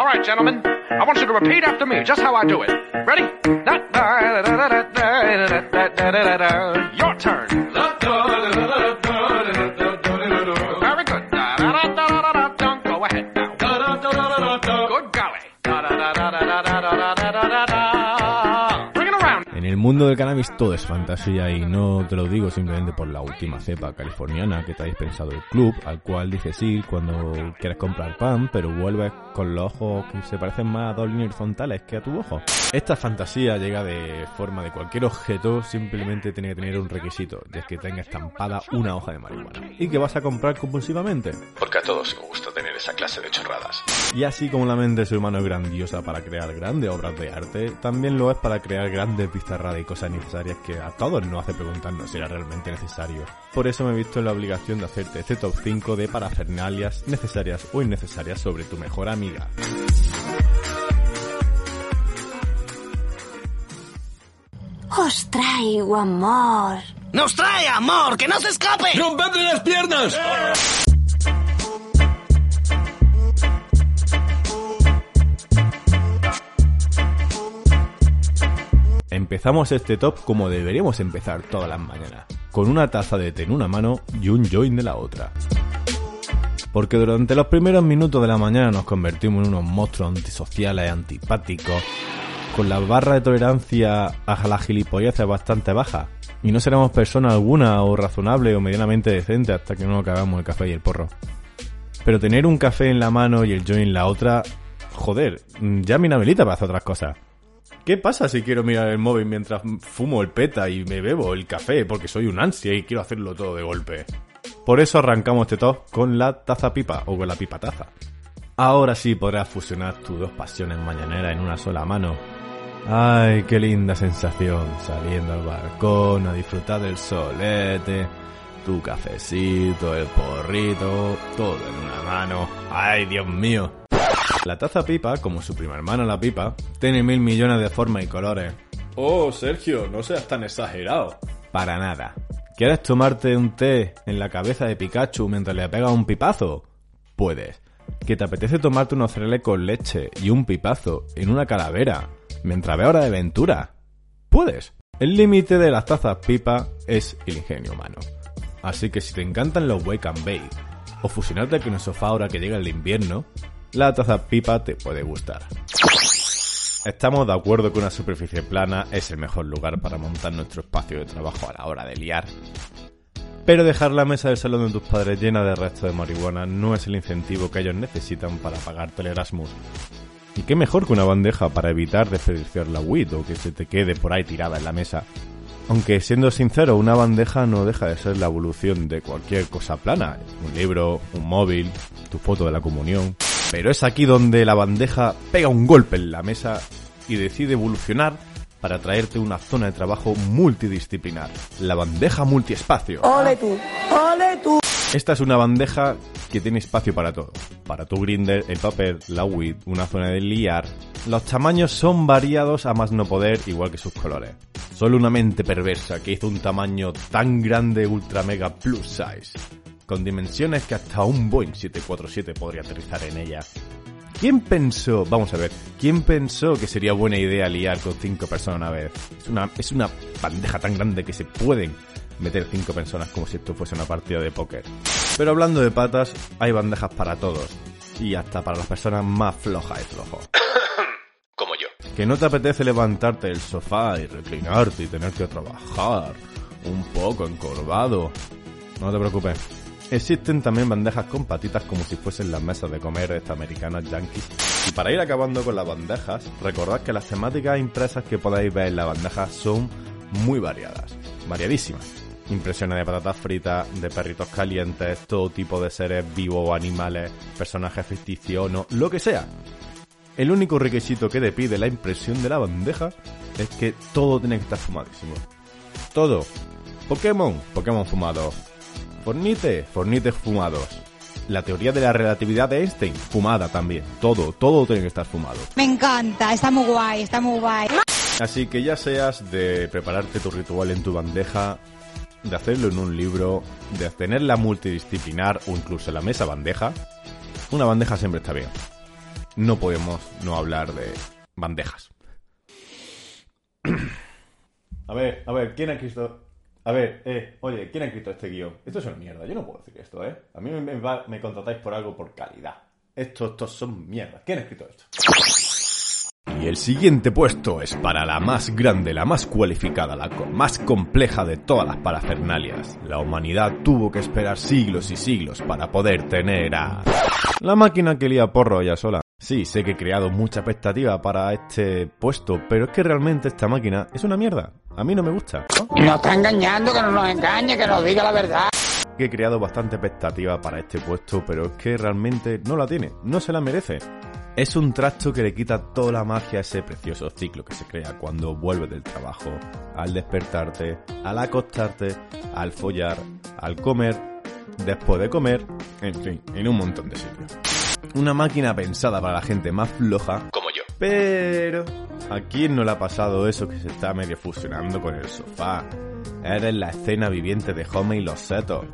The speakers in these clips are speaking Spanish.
All right, gentlemen. I want you to repeat after me, just how I do it. Ready? Your turn. Mundo del cannabis todo es fantasía y no te lo digo simplemente por la última cepa californiana que te ha dispensado el club, al cual dices ir cuando quieres comprar pan, pero vuelves con los ojos que se parecen más a dos líneas horizontales que a tu ojo. Esta fantasía llega de forma de cualquier objeto, simplemente tiene que tener un requisito, y es que tenga estampada una hoja de marihuana. ¿Y que vas a comprar compulsivamente? Porque a todos nos gusta tener esa clase de chorradas. Y así como la mente del ser humano es grandiosa para crear grandes obras de arte, también lo es para crear grandes bizarradas cosas necesarias que a todos nos hace preguntarnos si era realmente necesario. Por eso me he visto en la obligación de hacerte este top 5 de parafernalias necesarias o innecesarias sobre tu mejor amiga. Os traigo amor. ¡Nos trae amor! ¡Que no se escape! ¡Rompedle las piernas! Empezamos este top como deberíamos empezar todas las mañanas, con una taza de té en una mano y un joint de la otra. Porque durante los primeros minutos de la mañana nos convertimos en unos monstruos antisociales, antipáticos, con la barra de tolerancia a la gilipolleces bastante baja. Y no seremos persona alguna o razonable o medianamente decente hasta que no acabamos el café y el porro. Pero tener un café en la mano y el joint en la otra, joder, ya me inhabilita para hacer otras cosas. ¿Qué pasa si quiero mirar el móvil mientras fumo el peta y me bebo el café porque soy un ansia y quiero hacerlo todo de golpe? Por eso arrancamos este top con la taza pipa o con la pipa taza. Ahora sí podrás fusionar tus dos pasiones mañaneras en una sola mano. Ay, qué linda sensación saliendo al balcón a disfrutar del solete, tu cafecito, el porrito, todo en una mano. Ay, Dios mío. La taza pipa, como su prima hermana la pipa, tiene mil millones de formas y colores. Oh, Sergio, no seas tan exagerado. Para nada. ¿Quieres tomarte un té en la cabeza de Pikachu mientras le pegas un pipazo? Puedes. ¿Que te apetece tomarte unos cereales con leche y un pipazo en una calavera mientras ve hora de aventura? Puedes. El límite de las tazas pipa es el ingenio humano. Así que si te encantan los wake and bake o fusionarte con el sofá ahora que llega el invierno, la taza pipa te puede gustar. Estamos de acuerdo que una superficie plana es el mejor lugar para montar nuestro espacio de trabajo a la hora de liar. Pero dejar la mesa del salón de tus padres llena de restos de marihuana no es el incentivo que ellos necesitan para pagarte el Erasmus. Y qué mejor que una bandeja para evitar desperdiciar la weed o que se te quede por ahí tirada en la mesa. Aunque siendo sincero, una bandeja no deja de ser la evolución de cualquier cosa plana. Un libro, un móvil, tu foto de la comunión. Pero es aquí donde la bandeja pega un golpe en la mesa y decide evolucionar para traerte una zona de trabajo multidisciplinar. La bandeja multiespacio. ¡Ole tú! ¡Ole tú! Esta es una bandeja que tiene espacio para todo. Para tu grinder, el papel, la weed, una zona de liar. Los tamaños son variados a más no poder, igual que sus colores. Solo una mente perversa que hizo un tamaño tan grande ultra mega plus size. Con dimensiones que hasta un Boeing 747 podría aterrizar en ella. ¿Quién pensó, vamos a ver, quién pensó que sería buena idea liar con cinco personas a vez? Es una, es una bandeja tan grande que se pueden meter cinco personas como si esto fuese una partida de póker. Pero hablando de patas, hay bandejas para todos. Y hasta para las personas más flojas y flojos. Como yo. Que no te apetece levantarte del sofá y reclinarte y tener que trabajar un poco encorvado. No te preocupes. Existen también bandejas con patitas como si fuesen las mesas de comer estas americanas yankees. Y para ir acabando con las bandejas, recordad que las temáticas impresas que podáis ver en la bandeja son muy variadas, variadísimas. Impresiones de patatas fritas, de perritos calientes, todo tipo de seres vivos o animales, personajes ficticios, no, lo que sea. El único requisito que te pide la impresión de la bandeja es que todo tiene que estar fumadísimo. Todo. Pokémon, Pokémon fumado. Fornite, Fornites fumados. La teoría de la relatividad de Einstein, fumada también. Todo, todo tiene que estar fumado. Me encanta, está muy guay, está muy guay. Así que ya seas de prepararte tu ritual en tu bandeja, de hacerlo en un libro, de tenerla multidisciplinar o incluso la mesa bandeja, una bandeja siempre está bien. No podemos no hablar de bandejas. A ver, a ver, ¿quién ha escrito? A ver, eh, oye, ¿quién ha escrito este guion? Esto es mierda, yo no puedo decir esto, ¿eh? A mí me, me va- me contratáis por algo por calidad. Estos, estos son mierdas. ¿Quién ha escrito esto? Y el siguiente puesto es para la más grande, la más cualificada, la más compleja de todas las parafernalias. La humanidad tuvo que esperar siglos y siglos para poder tener a... La máquina que lía porro ella sola. Sí, sé que he creado mucha expectativa para este puesto, pero es que realmente esta máquina es una mierda. A mí no me gusta. Nos está engañando, que no nos engañe, que nos diga la verdad. que he creado bastante expectativa para este puesto, pero es que realmente no la tiene, no se la merece. Es un trasto que le quita toda la magia a ese precioso ciclo que se crea cuando vuelves del trabajo, al despertarte, al acostarte, al follar, al comer, después de comer, en fin, en un montón de sitios. Una máquina pensada para la gente más floja, Como yo. pero ¿a quién no le ha pasado eso que se está medio fusionando con el sofá? Eres la escena viviente de Home y los setos.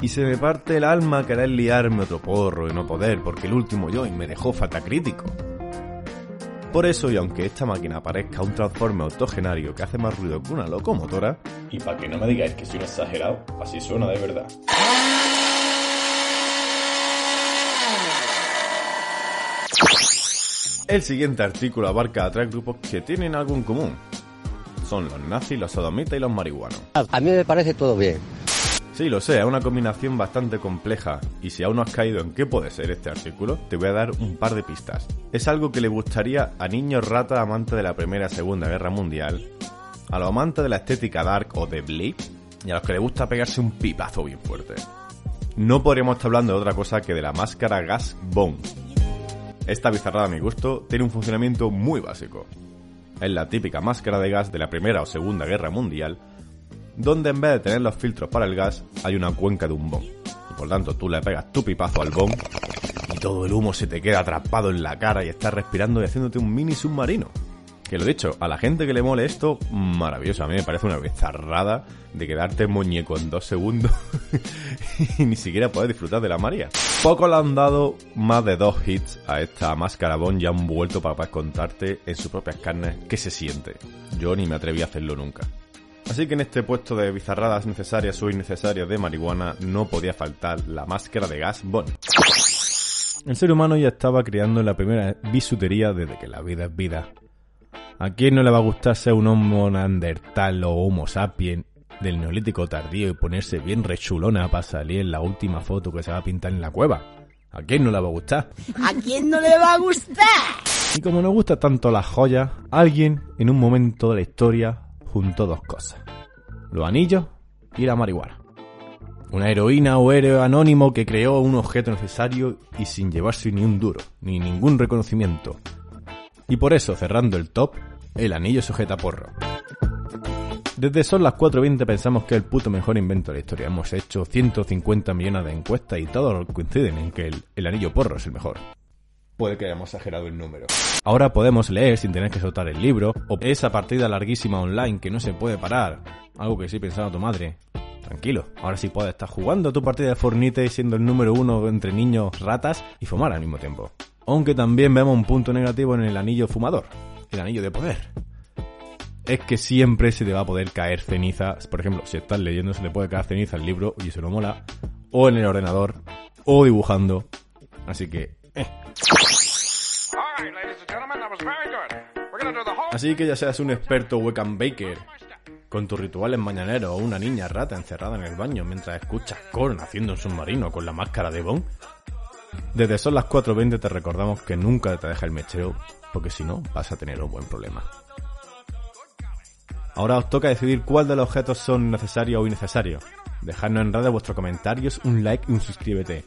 Y se me parte el alma querer liarme otro porro y no poder porque el último join me dejó fatacrítico. Por eso, y aunque esta máquina parezca un transforme octogenario que hace más ruido que una locomotora, y para que no me digáis que soy un exagerado, así suena de verdad. El siguiente artículo abarca a tres grupos que tienen algo en común. Son los nazis, los sodomitas y los marihuanos. A mí me parece todo bien. Sí, lo sé, es una combinación bastante compleja, y si aún no has caído en qué puede ser este artículo, te voy a dar un par de pistas. Es algo que le gustaría a niños rata amantes de la Primera y Segunda Guerra Mundial, a los amantes de la estética dark o de Bleak, y a los que les gusta pegarse un pipazo bien fuerte. No podríamos estar hablando de otra cosa que de la máscara Gas Bomb. Esta bizarrada a mi gusto tiene un funcionamiento muy básico. Es la típica máscara de gas de la Primera o Segunda Guerra Mundial, donde en vez de tener los filtros para el gas, hay una cuenca de un bong. Y por tanto tú le pegas tu pipazo al bong y todo el humo se te queda atrapado en la cara y estás respirando y haciéndote un mini submarino. Que lo dicho, a la gente que le mole esto, maravilloso. A mí me parece una bizarrada de quedarte muñeco en dos segundos y ni siquiera poder disfrutar de la María. Poco le han dado más de dos hits a esta máscara Bond y han vuelto para contarte en sus propias carnes qué se siente. Yo ni me atreví a hacerlo nunca. Así que en este puesto de bizarradas necesarias o innecesarias de marihuana no podía faltar la máscara de gas Bond. El ser humano ya estaba creando la primera bisutería desde que la vida es vida. ¿A quién no le va a gustar ser un homo neandertal o homo sapien del neolítico tardío y ponerse bien rechulona para salir en la última foto que se va a pintar en la cueva? ¿A quién no le va a gustar? ¿A quién no le va a gustar? Y como nos gusta tanto las joyas, alguien en un momento de la historia juntó dos cosas. Los anillos y la marihuana. Una heroína o héroe anónimo que creó un objeto necesario y sin llevarse ni un duro, ni ningún reconocimiento. Y por eso, cerrando el top, el anillo sujeta porro. Desde son las 4.20 pensamos que es el puto mejor invento de la historia. Hemos hecho 150 millones de encuestas y todos coinciden en que el, el anillo porro es el mejor. Puede que hayamos exagerado el número. Ahora podemos leer sin tener que soltar el libro, o esa partida larguísima online que no se puede parar. Algo que sí pensaba tu madre. Tranquilo, ahora sí puedes estar jugando tu partida de Fornite siendo el número uno entre niños ratas y fumar al mismo tiempo. Aunque también vemos un punto negativo en el anillo fumador, el anillo de poder. Es que siempre se te va a poder caer ceniza, por ejemplo, si estás leyendo se le puede caer ceniza al libro y eso no mola, o en el ordenador, o dibujando. Así que, eh. Así que ya seas un experto webcam baker, con tus rituales mañaneros o una niña rata encerrada en el baño mientras escuchas Korn haciendo un submarino con la máscara de Bond. Desde son las 4.20 te recordamos que nunca te deja el mechero, porque si no vas a tener un buen problema. Ahora os toca decidir cuál de los objetos son necesarios o innecesarios. Dejadnos en redes vuestros comentarios, un like y un suscríbete.